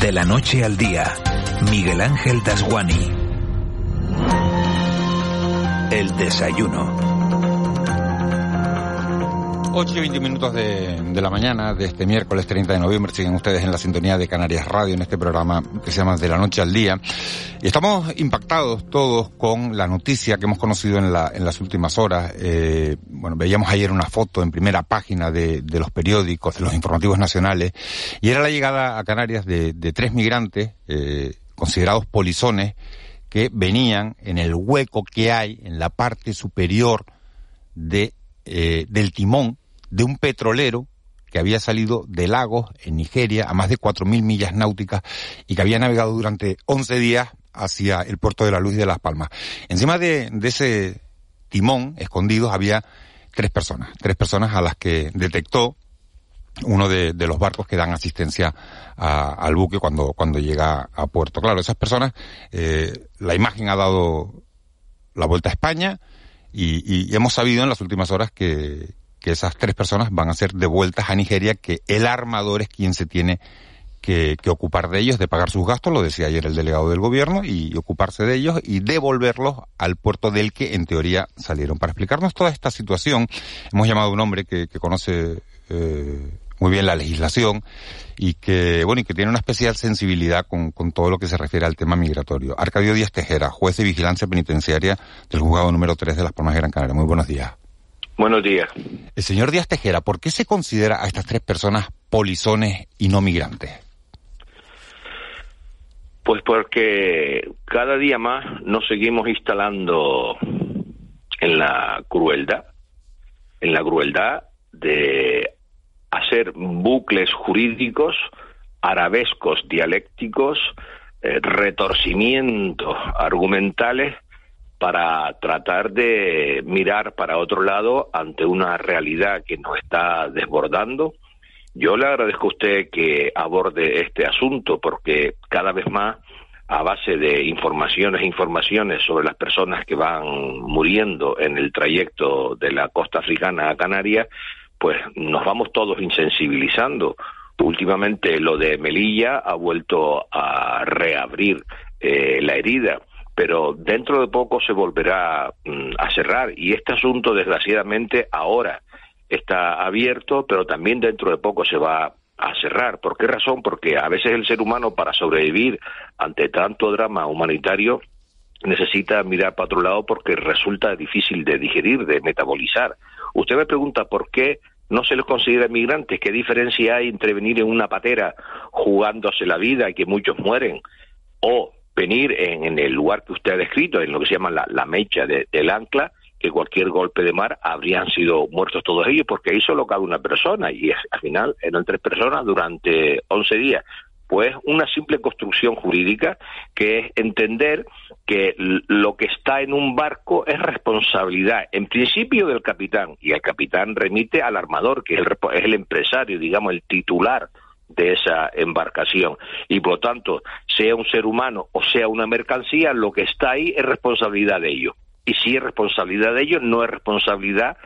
De la noche al día, Miguel Ángel Dasguani. El desayuno. 8 y 20 minutos de, la mañana de este miércoles 30 de noviembre. Siguen ustedes en la sintonía de Canarias Radio en este programa que se llama De la Noche al Día. Y estamos impactados todos con la noticia que hemos conocido en, la, en las últimas horas. Eh, bueno, veíamos ayer una foto en primera página de, los periódicos, de los informativos nacionales, y era la llegada a Canarias de, de tres migrantes eh, considerados polizones que venían en el hueco que hay en la parte superior de, eh, del timón de un petrolero que había salido de Lagos, en Nigeria, a más de 4.000 millas náuticas y que había navegado durante 11 días hacia el puerto de la Luz y de Las Palmas. Encima de, de ese timón escondido había tres personas, tres personas a las que detectó uno de, de, los barcos que dan asistencia a, al buque cuando, cuando llega a puerto. Claro, esas personas, eh, la imagen ha dado la vuelta a España y hemos sabido en las últimas horas que, que esas tres personas van a ser devueltas a Nigeria, que el armador es quien se tiene que, que, ocupar de ellos, de pagar sus gastos, lo decía ayer el delegado del gobierno, y, ocuparse de ellos y devolverlos al puerto del que en teoría salieron. Para explicarnos toda esta situación, hemos llamado a un hombre que, que conoce eh, muy bien la legislación y que, bueno, y que tiene una especial sensibilidad con, todo lo que se refiere al tema migratorio. Arcadio Díaz Tejera, juez de vigilancia penitenciaria del juzgado número 3 de Las Palmas de Gran Canaria. Muy buenos días. Buenos días. El señor Díaz Tejera, ¿por qué se considera a estas tres personas polizones y no migrantes? Pues porque cada día más nos seguimos instalando en la crueldad, en la crueldad de hacer bucles jurídicos, arabescos dialécticos, eh, retorcimientos argumentales para tratar de mirar para otro lado ante una realidad que nos está desbordando. Yo le agradezco a usted que aborde este asunto porque cada vez más a base de informaciones e informaciones sobre las personas que van muriendo en el trayecto de la costa africana a Canarias, pues nos vamos todos insensibilizando. Últimamente lo de Melilla ha vuelto a reabrir eh, la herida pero dentro de poco se volverá mm, a cerrar y este asunto desgraciadamente ahora está abierto, pero también dentro de poco se va a cerrar. ¿Por qué razón? Porque a veces el ser humano para sobrevivir ante tanto drama humanitario necesita mirar para otro lado porque resulta difícil de digerir, de metabolizar. Usted me pregunta por qué no se les considera migrantes, qué diferencia hay entre venir en una patera jugándose la vida y que muchos mueren o venir en, en, el lugar que usted ha descrito, en lo que se llama la, la mecha de, del ancla, que cualquier golpe de mar habrían sido muertos todos ellos, porque ahí solo cabe una persona, y al final eran tres personas durante 11 días. Pues una simple construcción jurídica que es entender que lo que está en un barco es responsabilidad, en principio, del capitán, y el capitán remite al armador, que es el, es el empresario, digamos, el titular de esa embarcación. Y por lo tanto, sea un ser humano o sea una mercancía, lo que está ahí es responsabilidad de ellos. Y si es responsabilidad de ellos, no es responsabilidad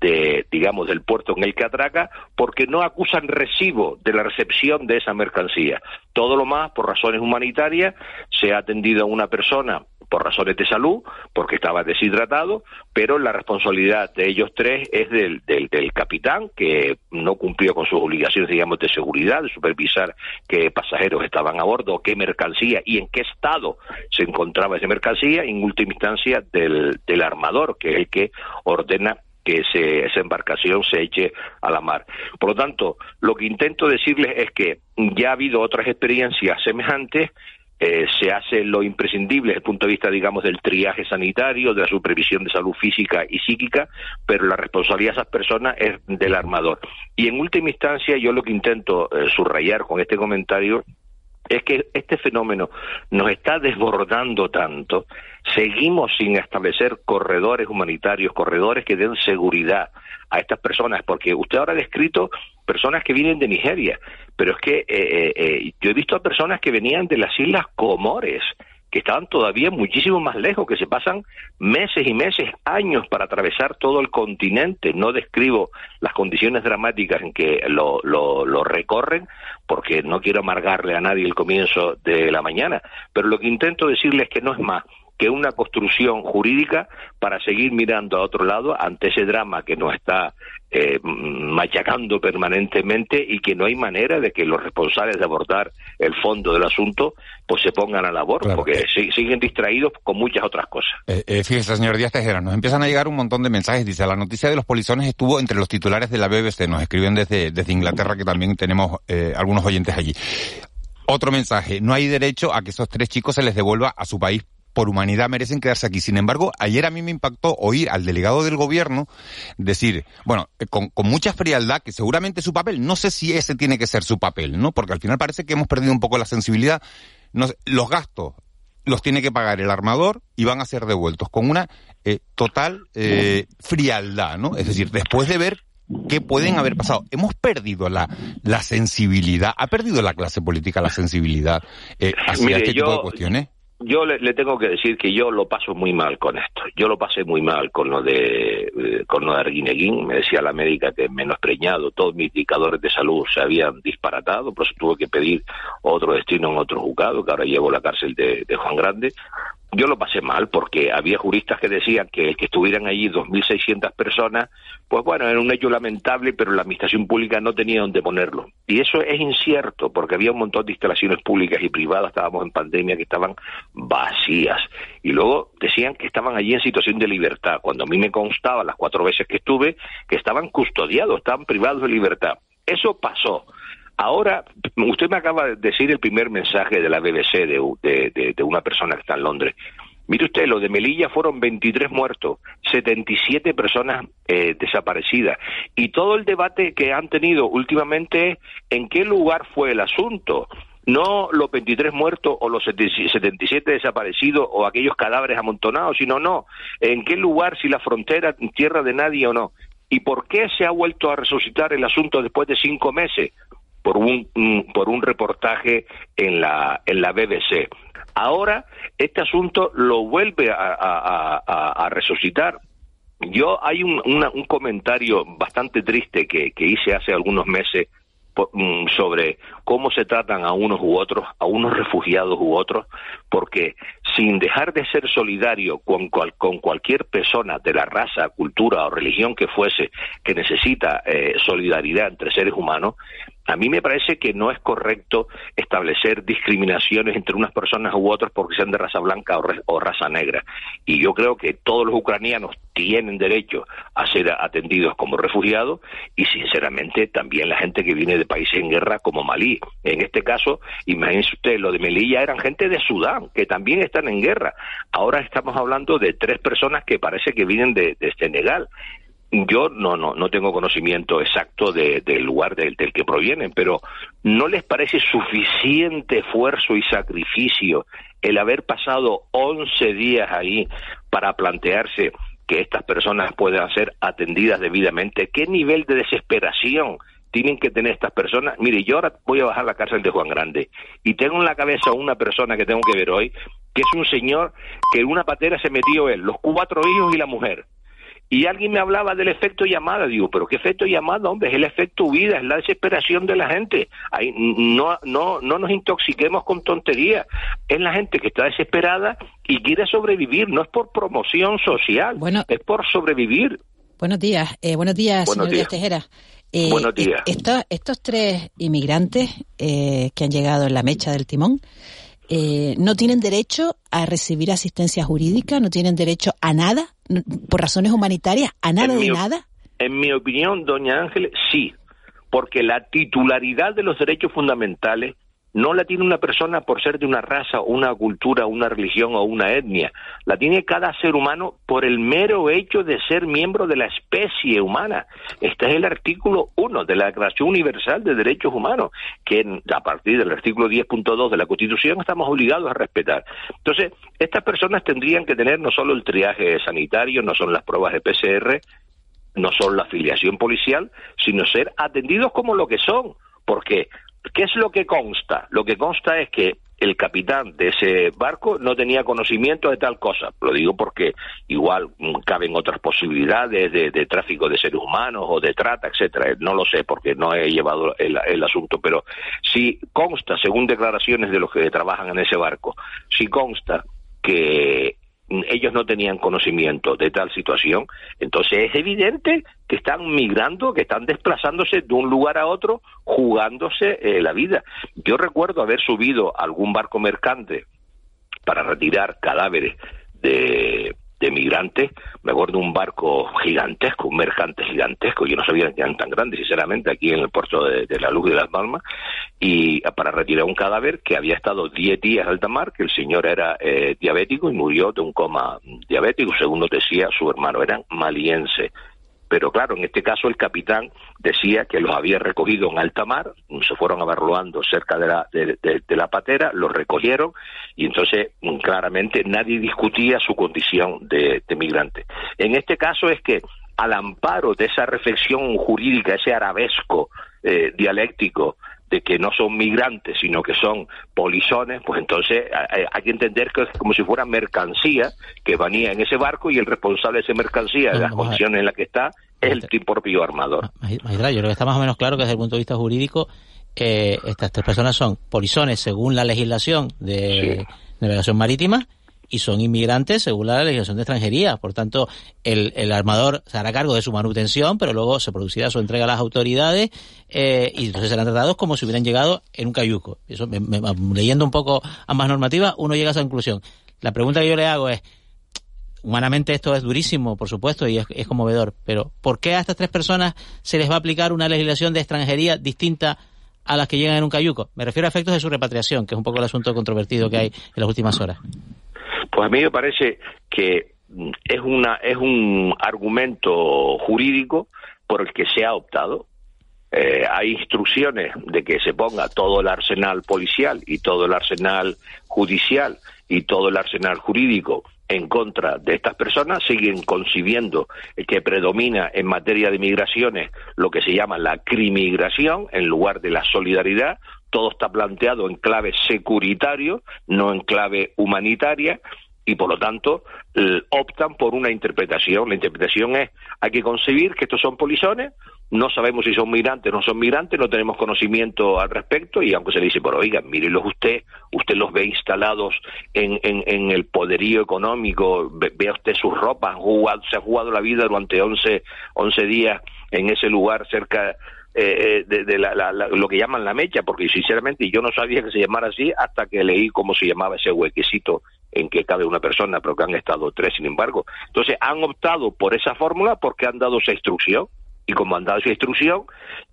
de, digamos, del puerto en el que atraca, porque no acusan recibo de la recepción de esa mercancía. Todo lo más, por razones humanitarias, se ha atendido a una persona por razones de salud, porque estaba deshidratado, pero la responsabilidad de ellos tres es del, del, del, capitán, que no cumplió con sus obligaciones, digamos, de seguridad, de supervisar qué pasajeros estaban a bordo, qué mercancía y en qué estado se encontraba esa mercancía, y en última instancia del, del armador, que es el que ordena que ese, esa embarcación se eche a la mar. Por lo tanto, lo que intento decirles es que ya ha habido otras experiencias semejantes eh, se hace lo imprescindible desde el punto de vista, digamos, del triaje sanitario, de la supervisión de salud física y psíquica, pero la responsabilidad de esas personas es del armador. Y en última instancia, yo lo que intento eh, subrayar con este comentario es que este fenómeno nos está desbordando tanto, seguimos sin establecer corredores humanitarios, corredores que den seguridad a estas personas, porque usted ahora ha descrito personas que vienen de Nigeria, pero es que eh, eh, eh, yo he visto a personas que venían de las Islas Comores, que estaban todavía muchísimo más lejos, que se pasan meses y meses, años para atravesar todo el continente. No describo las condiciones dramáticas en que lo, lo, lo recorren, porque no quiero amargarle a nadie el comienzo de la mañana, pero lo que intento decirles es que no es más que una construcción jurídica para seguir mirando a otro lado ante ese drama que nos está eh, machacando permanentemente y que no hay manera de que los responsables de abordar el fondo del asunto pues se pongan a labor porque siguen distraídos con muchas otras cosas. Eh, eh, fíjese, señor Díaz Tejera, nos empiezan a llegar un montón de mensajes. Dice, la noticia de los polizones estuvo entre los titulares de la BBC. Nos escriben desde, desde Inglaterra que también tenemos eh, algunos oyentes allí. Otro mensaje, no hay derecho a que esos tres chicos se les devuelva a su país por humanidad merecen quedarse aquí. Sin embargo, ayer a mí me impactó oír al delegado del gobierno decir, bueno, eh, con, mucha frialdad, que seguramente su papel, no sé si ese tiene que ser su papel, ¿no? Porque al final parece que hemos perdido un poco la sensibilidad. los gastos los tiene que pagar el armador y van a ser devueltos con una eh, total eh, frialdad, ¿no? Es decir, después de ver qué pueden haber pasado. Hemos perdido la, la sensibilidad, ha perdido la clase política la sensibilidad hacia este tipo de cuestiones yo le, tengo que decir que yo lo paso muy mal con esto. Yo lo pasé muy mal con lo de eh, con lo de Arguineguín. Me decía la médica que menos preñado, todos mis indicadores de salud se habían disparatado, por eso tuve que pedir otro destino en otro juzgado, que ahora llevo la cárcel de Juan Grande yo lo pasé mal porque había juristas que decían que el que estuvieran allí 2.600 personas, pues bueno, era un hecho lamentable, pero la administración pública no tenía dónde ponerlo. Y eso es incierto porque había un montón de instalaciones públicas y privadas, estábamos en pandemia, que estaban vacías. Y luego decían que estaban allí en situación de libertad, cuando a mí me constaba las cuatro veces que estuve que estaban custodiados, estaban privados de libertad. Eso pasó. Ahora, usted me acaba de decir el primer mensaje de la BBC de, una persona que está en Londres. Mire usted, lo de Melilla fueron 23 muertos, 77 personas eh, desaparecidas. Y todo el debate que han tenido últimamente en qué lugar fue el asunto. No los 23 muertos o los 77 desaparecidos o aquellos cadáveres amontonados, sino no. En qué lugar, si la frontera, tierra de nadie o no. ¿Y por qué se ha vuelto a resucitar el asunto después de cinco meses? Por un, por un reportaje en la, en la BBC. Ahora este asunto lo vuelve a, resucitar. Yo hay un, un comentario bastante triste que, que hice hace algunos meses Mm, sobre cómo se tratan a unos u otros, a unos refugiados u otros, porque sin dejar de ser solidario con, con cualquier persona de la raza, cultura o religión que fuese que necesita eh, solidaridad entre seres humanos, a mí me parece que no es correcto establecer discriminaciones entre unas personas u otras porque sean de raza blanca o, raza negra. Y yo creo que todos los ucranianos tienen derecho a ser atendidos como refugiados y, sinceramente, también la gente que viene de países en guerra como Malí. En este caso, imagínense usted, lo de Melilla eran gente de Sudán, que también están en guerra. Ahora estamos hablando de tres personas que parece que vienen de Senegal. Yo no, no, no tengo conocimiento exacto del lugar del, del, que provienen, pero ¿no les parece suficiente esfuerzo y sacrificio el haber pasado 11 días ahí para plantearse que estas personas puedan ser atendidas debidamente? ¿Qué nivel de desesperación tienen que tener estas personas? Mire, yo ahora voy a bajar la cárcel de Juan Grande y tengo en la cabeza una persona que tengo que ver hoy, que es un señor que en una patera se metió él, los cuatro hijos y la mujer y alguien me hablaba del efecto llamada, digo, pero ¿qué efecto llamada, hombre? Es el efecto vida, es la desesperación de la gente. Ahí, no, no, no nos intoxiquemos con tonterías. Es la gente que está desesperada y quiere sobrevivir, no es por promoción social, es por sobrevivir. Buenos días, eh, buenos días, señor días. Tejera. Eh, buenos días. estos tres inmigrantes eh, que han llegado en la mecha del timón, eh, no tienen derecho a recibir asistencia jurídica, no tienen derecho a nada, por razones humanitarias, a nada de nada? En mi opinión, doña Ángeles, sí, porque la titularidad de los derechos fundamentales no la tiene una persona por ser de una raza, una cultura, una religión o una etnia. La tiene cada ser humano por el mero hecho de ser miembro de la especie humana. Este es el artículo 1 de la Declaración Universal de Derechos Humanos, que a partir del artículo 10.2 de la Constitución estamos obligados a respetar. Entonces, estas personas tendrían que tener no solo el triaje sanitario, no son las pruebas de PCR, no solo la afiliación policial, sino ser atendidos como lo que son. Porque ¿Qué es lo que consta? Lo que consta es que el capitán de ese barco no tenía conocimiento de tal cosa. Lo digo porque igual mm, caben otras posibilidades de, tráfico de seres humanos o de trata, etcétera. No lo sé porque no he llevado el, el, asunto, pero si consta, según declaraciones de los que trabajan en ese barco, si consta que ellos no tenían conocimiento de tal situación, entonces es evidente que están migrando, que están desplazándose de un lugar a otro, jugándose eh, la vida. Yo recuerdo haber subido algún barco mercante para retirar cadáveres de, de migrantes. Me acuerdo un barco gigantesco, un mercante gigantesco, yo no sabía que eran tan grandes, sinceramente, aquí en el puerto de, la Luz de las Palmas, y para retirar un cadáver que había estado 10 días en alta mar, que el señor era eh, diabético y murió de un coma diabético, según decía su hermano, eran maliense pero claro, en este caso el capitán decía que los había recogido en alta mar, se fueron abarroando cerca de la, de, la patera, los recogieron y entonces mm, claramente nadie discutía su condición de, migrante. En este caso es que al amparo de esa reflexión jurídica, ese arabesco eh, dialéctico de que no son migrantes, sino que son polizones, pues entonces hay que entender que es como si fuera mercancía que venía en ese barco y el responsable de esa mercancía, de las condiciones en las que está, es el propio armador. Maestra, yo creo que está más o menos claro que desde el punto de vista jurídico eh, estas tres personas son polizones según la legislación de navegación marítima y son inmigrantes según la legislación de extranjería. Por tanto, el, el, armador se hará cargo de su manutención, pero luego se producirá su entrega a las autoridades eh, y entonces serán tratados como si hubieran llegado en un cayuco. Eso, leyendo un poco ambas normativas, uno llega a esa conclusión. La pregunta que yo le hago es, humanamente esto es durísimo, por supuesto, y es, es conmovedor, pero ¿por qué a estas tres personas se les va a aplicar una legislación de extranjería distinta a las que llegan en un cayuco? Me refiero a efectos de su repatriación, que es un poco el asunto controvertido que hay en las últimas horas. Pues a mí me parece que es, una, es un argumento jurídico por el que se ha optado. Eh, hay instrucciones de que se ponga todo el arsenal policial y todo el arsenal judicial y todo el arsenal jurídico en contra de estas personas, siguen concibiendo que predomina en materia de migraciones lo que se llama la crimigración en lugar de la solidaridad, todo está planteado en clave securitario, no en clave humanitaria, y por lo tanto optan por una interpretación. La interpretación es, hay que concebir que estos son polizones, no sabemos si son migrantes o no son migrantes, no tenemos conocimiento al respecto y aunque se le dice, pero oiga, mírelos usted, usted los ve instalados en, en, el poderío económico, ve, usted sus ropas, se ha jugado la vida durante 11, 11 días en ese lugar cerca eh, eh, de, lo que llaman la mecha, porque sinceramente yo no sabía que se llamara así hasta que leí cómo se llamaba ese huequecito en que cabe una persona, pero que han estado tres, sin embargo. Entonces han optado por esa fórmula porque han dado esa instrucción y como han dado esa instrucción,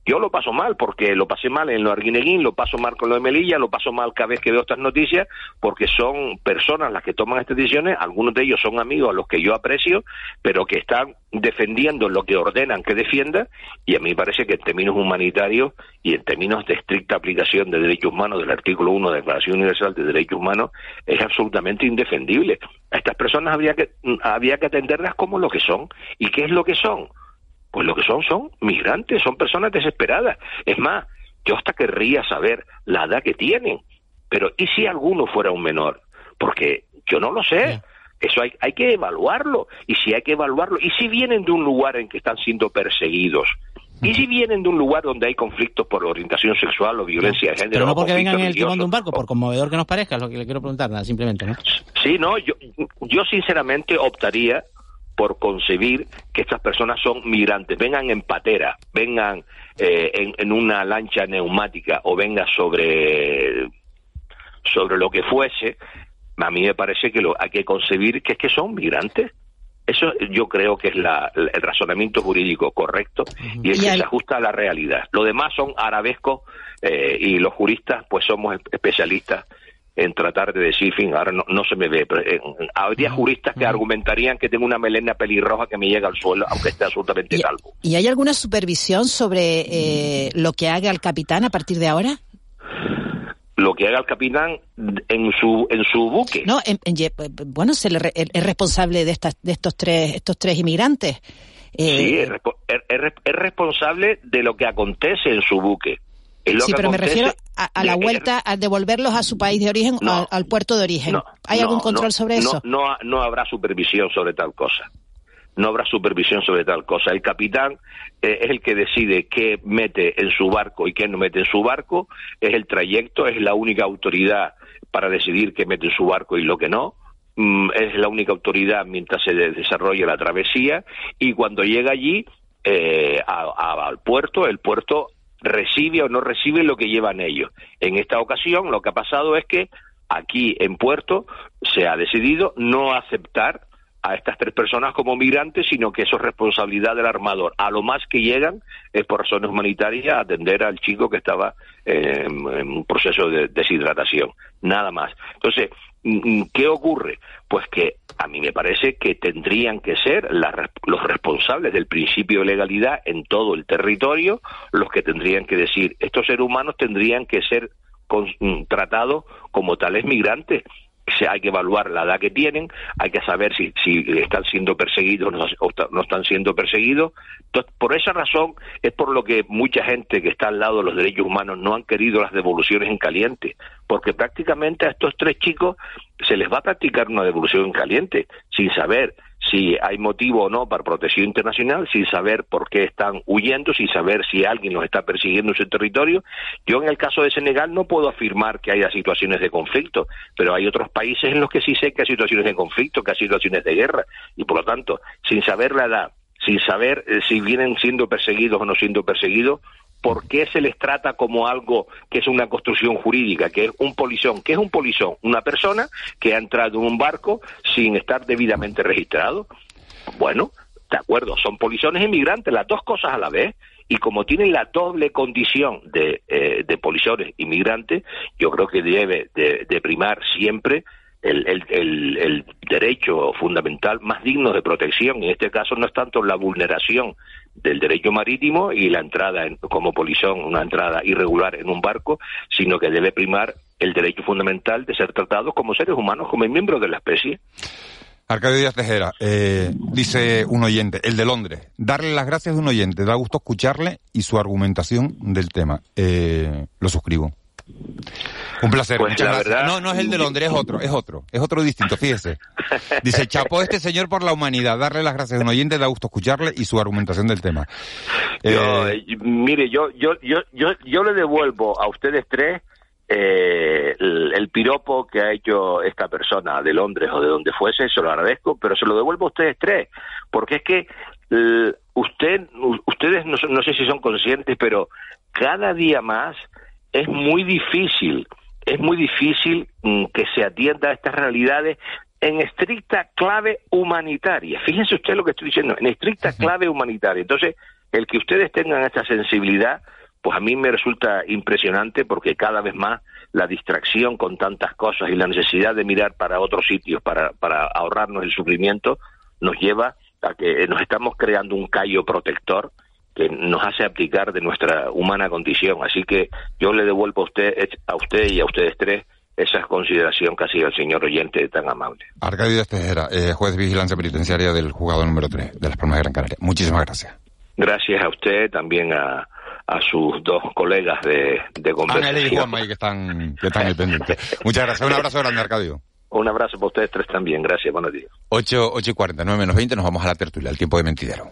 yo lo paso mal, porque lo pasé mal en lo Arguineguín, lo paso mal con lo de Melilla, lo paso mal cada vez que veo estas noticias, porque son personas las que toman estas decisiones, algunos de ellos son amigos a los que yo aprecio, pero que están defendiendo lo que ordenan que defienda, y a mí parece que en términos humanitarios y en términos de estricta aplicación de derechos humanos del artículo 1 de la Declaración Universal de Derechos Humanos, es absolutamente indefendible. A estas personas habría que, había que atenderlas como lo que son. ¿Y qué es lo que son? Pues lo que son son migrantes, son personas desesperadas. Es más, yo hasta querría saber la edad que tienen. Pero ¿y si alguno fuera un menor? Porque yo no lo sé. Eso hay, hay que evaluarlo. Y si hay que evaluarlo, y si vienen de un lugar en que están siendo perseguidos, y si vienen de un lugar donde hay conflictos por orientación sexual o violencia de género. Pero no porque vengan en el timón de un barco, por conmovedor que nos parezca, es lo que le quiero preguntar, nada, simplemente, ¿no? Sí, no, yo, yo sinceramente optaría por concebir que estas personas son migrantes, vengan en patera, vengan eh, en, una lancha neumática o vengan sobre, sobre lo que fuese, a mí me parece que lo, hay que concebir que es que son migrantes. Eso yo creo que es la, el razonamiento jurídico correcto y es que se ajusta a la realidad. Lo demás son arabescos eh, y los juristas pues somos especialistas en tratar de decir, fin, ahora no, no se me ve. Pero, eh, habría juristas que argumentarían que tengo una melena pelirroja que me llega al suelo, aunque esté absolutamente calvo. ¿Y hay alguna supervisión sobre eh, lo que haga el capitán a partir de ahora? lo que haga el capitán en su en su buque. No, bueno, se le, es responsable de estas de estos tres estos tres inmigrantes. Eh, sí, es, es, responsable de lo que acontece en su buque. Sí, pero me refiero a, la vuelta, a devolverlos a su país de origen, al, puerto de origen. ¿Hay algún control sobre eso? No, no habrá supervisión sobre tal cosa no habrá supervisión sobre tal cosa. El capitán eh, es el que decide qué mete en su barco y qué no mete en su barco, es el trayecto, es la única autoridad para decidir qué mete en su barco y lo que no mm, es la única autoridad mientras se desarrolla la travesía y cuando llega allí eh, al puerto, el puerto recibe o no recibe lo que llevan ellos. En esta ocasión lo que ha pasado es que aquí en Puerto se ha decidido no aceptar a estas tres personas como migrantes, sino que eso es responsabilidad del armador. A lo más que llegan es por razones humanitarias a atender al chico que estaba en, un proceso de deshidratación, nada más. Entonces, mm, mm, ¿qué ocurre? Pues que a mí me parece que tendrían que ser los responsables del principio de legalidad en todo el territorio los que tendrían que decir, estos seres humanos tendrían que ser mm, tratados como tales migrantes hay que evaluar la edad que tienen, hay que saber si, si están siendo perseguidos o no están siendo perseguidos. Entonces, por esa razón es por lo que mucha gente que está al lado de los derechos humanos no han querido las devoluciones en caliente, porque prácticamente a estos tres chicos se les va a practicar una devolución en caliente, sin saber si hay motivo o no para protección internacional, sin saber por qué están huyendo, sin saber si alguien los está persiguiendo en su territorio. Yo en el caso de Senegal no puedo afirmar que haya situaciones de conflicto, pero hay otros países en los que sí sé que hay situaciones de conflicto, que hay situaciones de guerra, y por lo tanto, sin saber la edad, sin saber eh, si vienen siendo perseguidos o no siendo perseguidos, ¿por qué se les trata como algo que es una construcción jurídica, que es un polizón? ¿Qué es un polizón? Una persona que ha entrado en un barco sin estar debidamente registrado. Bueno, de acuerdo, son polizones inmigrantes, las dos cosas a la vez. Y como tienen la doble condición de, eh, de polizones inmigrantes, yo creo que debe de primar siempre el, derecho fundamental más digno de protección. En este caso no es tanto la vulneración del derecho marítimo y la entrada como polizón, una entrada irregular en un barco, sino que debe primar el derecho fundamental de ser tratados como seres humanos, como miembros de la especie. Arcadio Díaz Tejera, eh, dice un oyente, el de Londres, darle las gracias a un oyente, da gusto escucharle y su argumentación del tema. Eh, lo suscribo. Un placer, pues No, no es el de Londres, es otro, es otro, es otro distinto, fíjese. Dice, chapó este señor por la humanidad, darle las gracias a un oyente, da gusto escucharle y su argumentación del tema. Eh, mire, yo, yo, yo, yo, yo le devuelvo a ustedes tres eh, el, piropo que ha hecho esta persona de Londres o de donde fuese, se lo agradezco, pero se lo devuelvo a ustedes tres, porque es que usted, ustedes no, no sé si son conscientes, pero cada día más es muy difícil, es muy difícil mm, que se atienda a estas realidades en estricta clave humanitaria. Fíjense usted lo que estoy diciendo, en estricta clave humanitaria. Entonces, el que ustedes tengan esta sensibilidad, pues a mí me resulta impresionante porque cada vez más la distracción con tantas cosas y la necesidad de mirar para otros sitios para, para ahorrarnos el sufrimiento nos lleva a que nos estamos creando un callo protector que nos hace aplicar de nuestra humana condición. Así que yo le devuelvo a usted, a usted y a ustedes tres esa consideración que ha sido el señor oyente tan amable. Arcadio Tejera, eh, juez de vigilancia penitenciaria del juzgado número 3 de las Palmas de Gran Canaria. Muchísimas gracias. Gracias a usted, también a, a sus dos colegas de, de conversación. Ana y Juanma, que están, que están pendientes. Muchas gracias. Un abrazo grande, Arcadio. Un abrazo para ustedes tres también. Gracias. Buenos días. 8, 8 y 49 menos 20 nos vamos a la tertulia, el tiempo de mentidero.